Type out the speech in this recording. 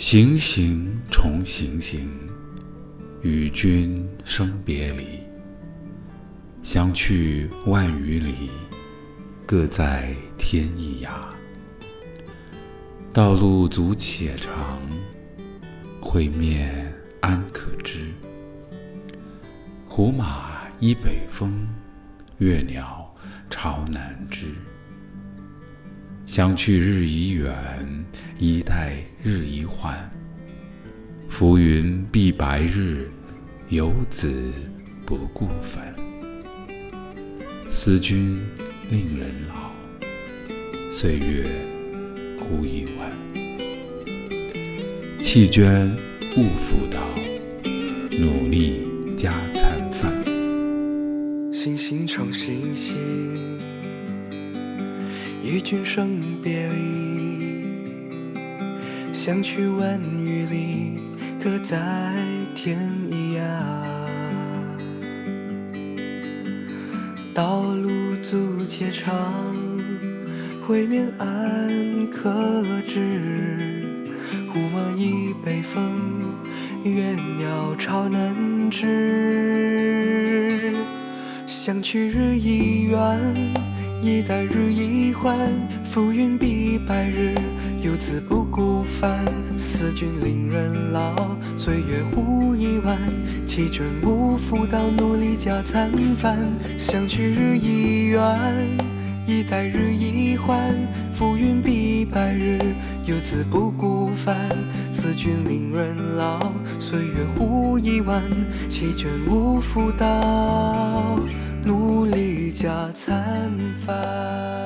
行行重行行，与君生别离。相去万余里，各在天一涯。道路阻且长，会面安可知？胡马依北风，越鸟巢南枝。相去日已远，衣带日已缓。浮云蔽白日，游子不顾返。思君令人老，岁月忽已晚。弃捐勿复道，努力加餐饭。行行重行行。与君生别离，相去万余里，各在天一涯。道路阻且长，会面安可知？胡马依北风，越鸟巢南枝。相去日已远。一代日已换，浮云蔽白日，游子不顾返。思君令人老，岁月忽已晚。弃捐勿复道，努力加餐饭。相去日已远，一代日已换，浮云蔽白日，游子不顾返。思君令人老，岁月忽已晚。弃捐勿复道。努力加餐饭。